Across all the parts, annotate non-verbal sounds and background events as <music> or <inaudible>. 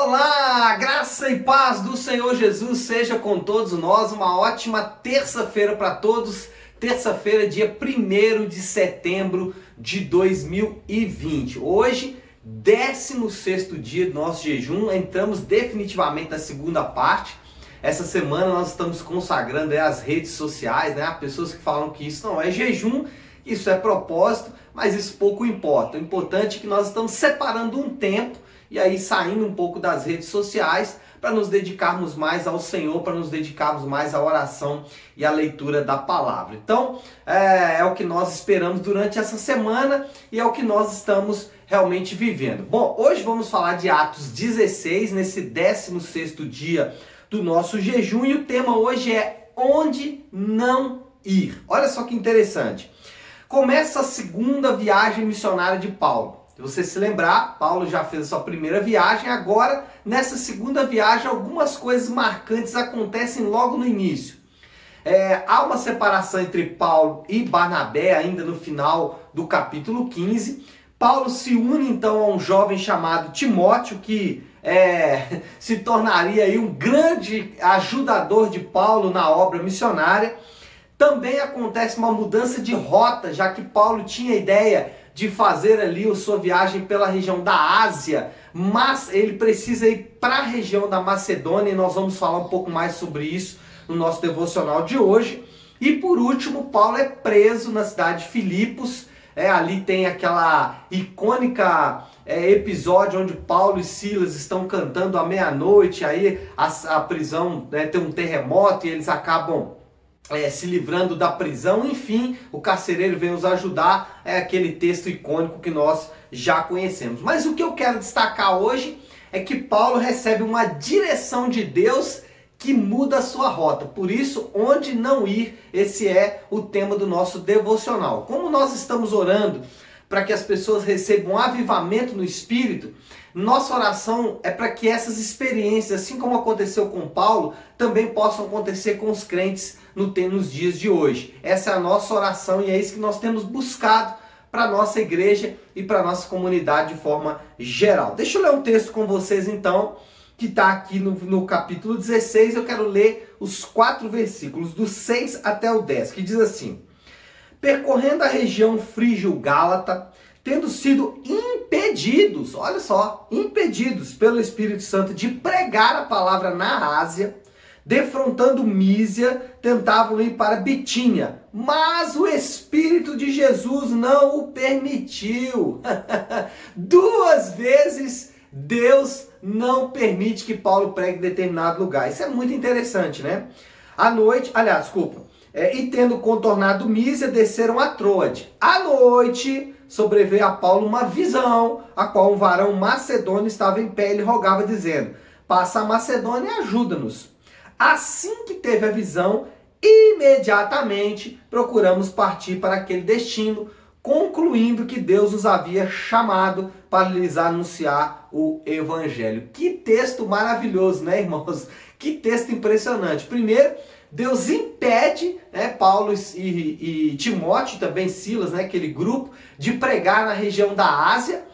Olá, graça e paz do Senhor Jesus seja com todos nós. Uma ótima terça-feira para todos. Terça-feira, dia 1 de setembro de 2020. Hoje, 16 dia do nosso jejum. Entramos definitivamente na segunda parte. Essa semana nós estamos consagrando as redes sociais, né? Há pessoas que falam que isso não é jejum, isso é propósito, mas isso pouco importa. O importante é que nós estamos separando um tempo e aí saindo um pouco das redes sociais para nos dedicarmos mais ao Senhor, para nos dedicarmos mais à oração e à leitura da palavra. Então, é, é, o que nós esperamos durante essa semana e é o que nós estamos realmente vivendo. Bom, hoje vamos falar de Atos 16, nesse 16 dia do nosso jejum, e o tema hoje é Onde Não Ir. Olha só que interessante. Começa a segunda viagem missionária de Paulo. Se você se lembrar, Paulo já fez a sua primeira viagem, agora nessa segunda viagem algumas coisas marcantes acontecem logo no início. É, há uma separação entre Paulo e Barnabé ainda no final do capítulo 15. Paulo se une então a um jovem chamado Timóteo, que é, <laughs> se tornaria aí um grande ajudador de Paulo na obra missionária. Também acontece uma mudança de rota, já que Paulo tinha a ideia de fazer ali a sua viagem pela região da Ásia, mas ele precisa ir para a região da Macedônia e nós vamos falar um pouco mais sobre isso no nosso devocional de hoje. E por último, Paulo é preso na cidade de Filipos. É, ali tem aquela icônica é, episódio onde Paulo e Silas estão cantando à meia-noite, aí a, a prisão né, tem um terremoto e eles acabam é, se livrando da prisão, enfim, o carcereiro vem nos ajudar, é aquele texto icônico que nós já conhecemos. Mas o que eu quero destacar hoje é que Paulo recebe uma direção de Deus que muda a sua rota. Por isso, onde não ir, esse é o tema do nosso devocional. Como nós estamos orando para que as pessoas recebam avivamento no espírito, nossa oração é para que essas experiências, assim como aconteceu com Paulo, também possam acontecer com os crentes no, nos dias de hoje. Essa é a nossa oração e é isso que nós temos buscado para a nossa igreja e para a nossa comunidade de forma geral. Deixa eu ler um texto com vocês então, que está aqui no, no capítulo 16. Eu quero ler os quatro versículos, do 6 até o 10, que diz assim: Percorrendo a região frígio-gálata, tendo sido impedidos, olha só, impedidos pelo Espírito Santo de pregar a palavra na Ásia, defrontando Mísia, tentavam ir para Bitínia, mas o Espírito de Jesus não o permitiu. <laughs> Duas vezes Deus não permite que Paulo pregue em determinado lugar. Isso é muito interessante, né? À noite, aliás, desculpa, é, e tendo contornado Mísia, desceram a Troade. À noite, sobreveio a Paulo uma visão, a qual um varão macedônio estava em pé e rogava, dizendo: Passa a Macedônia e ajuda-nos. Assim que teve a visão, imediatamente procuramos partir para aquele destino, concluindo que Deus nos havia chamado para lhes anunciar o evangelho. Que texto maravilhoso, né, irmãos? Que texto impressionante. Primeiro, Deus impede né, Paulo e, e, Timóteo, também Silas, né, aquele grupo, de pregar na região da Ásia.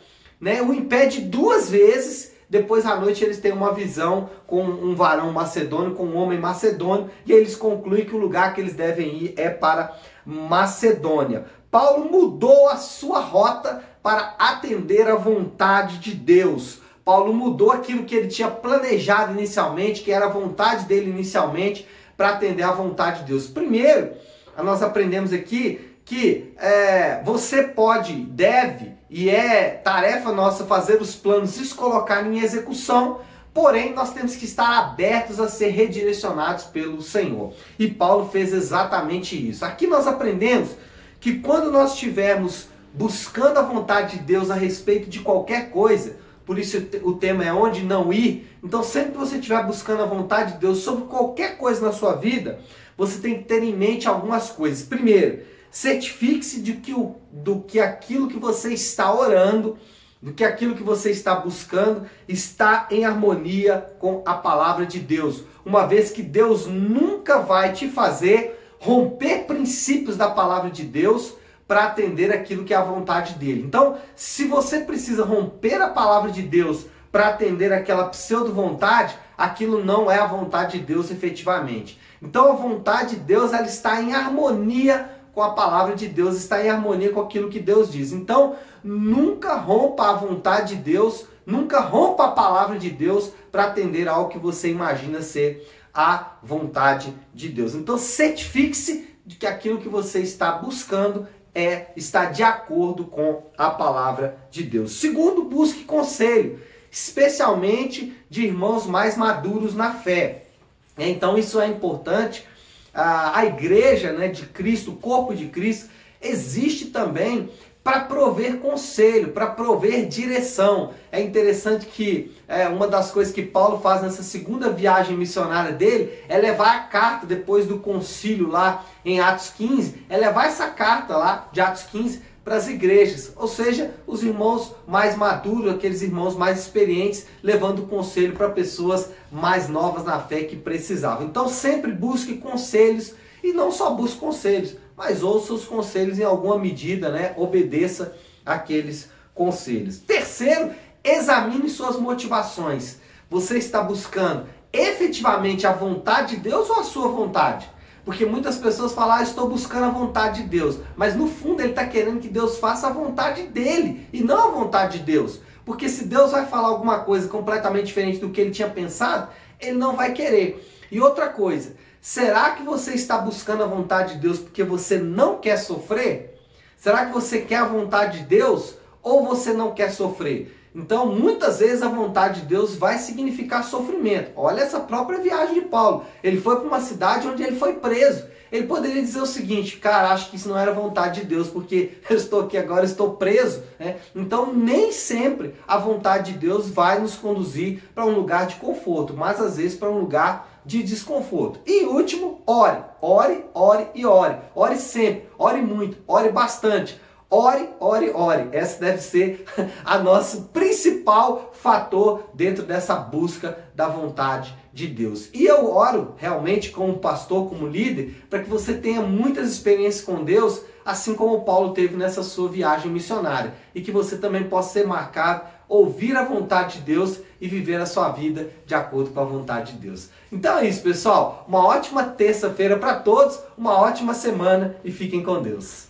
Né, o impede duas vezes depois à noite eles têm uma visão com um varão macedônio, com um homem macedônio, e eles concluem que o lugar que eles devem ir é para Macedônia. Paulo mudou a sua rota para atender à vontade de Deus. Paulo mudou aquilo que ele tinha planejado inicialmente, que era a vontade dele inicialmente, para atender à vontade de Deus. Primeiro, nós aprendemos aqui que é, você pode, deve, e é tarefa nossa fazer os planos e os colocar em execução, porém nós temos que estar abertos a ser redirecionados pelo Senhor. E Paulo fez exatamente isso. Aqui nós aprendemos que quando nós estivermos buscando a vontade de Deus a respeito de qualquer coisa, por isso o tema é onde não ir. Então, sempre que você estiver buscando a vontade de Deus sobre qualquer coisa na sua vida, você tem que ter em mente algumas coisas. Primeiro, certifique-se de que o, do que aquilo que você está orando, do que aquilo que você está buscando está em harmonia com a palavra de Deus. Uma vez que Deus nunca vai te fazer romper princípios da palavra de Deus para atender aquilo que é a vontade dele. Então, se você precisa romper a palavra de Deus para atender aquela pseudo-vontade, aquilo não é a vontade de Deus efetivamente. Então a vontade de Deus ela está em harmonia com a palavra de Deus, está em harmonia com aquilo que Deus diz. Então, nunca rompa a vontade de Deus, nunca rompa a palavra de Deus para atender ao que você imagina ser a vontade de Deus. Então, certifique-se de que aquilo que você está buscando é está de acordo com a palavra de Deus. Segundo, busque conselho, especialmente de irmãos mais maduros na fé. Então, isso é importante a igreja né, de Cristo, o corpo de Cristo, existe também para prover conselho, para prover direção. É interessante que é, uma das coisas que Paulo faz nessa segunda viagem missionária dele é levar a carta depois do concílio lá em Atos 15, é levar essa carta lá de Atos 15 para as igrejas, ou seja, os irmãos mais maduros, aqueles irmãos mais experientes, levando conselho para pessoas mais novas na fé que precisavam. Então sempre busque conselhos e não só busque conselhos, mas ouça os conselhos em alguma medida, né? Obedeça aqueles conselhos. Terceiro, examine suas motivações. Você está buscando efetivamente a vontade de Deus ou a sua vontade? Porque muitas pessoas falam, ah, estou buscando a vontade de Deus. Mas no fundo ele está querendo que Deus faça a vontade dele e não a vontade de Deus. Porque se Deus vai falar alguma coisa completamente diferente do que ele tinha pensado, ele não vai querer. E outra coisa, será que você está buscando a vontade de Deus porque você não quer sofrer? Será que você quer a vontade de Deus ou você não quer sofrer? Então, muitas vezes a vontade de Deus vai significar sofrimento. Olha essa própria viagem de Paulo. Ele foi para uma cidade onde ele foi preso. Ele poderia dizer o seguinte, cara, acho que isso não era vontade de Deus, porque <laughs> eu estou aqui agora, estou preso. Né? Então, nem sempre a vontade de Deus vai nos conduzir para um lugar de conforto, mas às vezes para um lugar de desconforto. E último, ore. Ore, ore e ore. Ore sempre, ore muito, ore bastante. Ore, ore, ore. Esse deve ser <laughs> a nosso principal fator dentro dessa busca da vontade de Deus. E eu oro realmente como pastor, como líder, para que você tenha muitas experiências com Deus, assim como Paulo teve nessa sua viagem missionária, e que você também possa ser marcado, ouvir a vontade de Deus e viver a sua vida de acordo com a vontade de Deus. Então é isso, pessoal. Uma ótima terça-feira para todos, uma ótima semana e fiquem com Deus.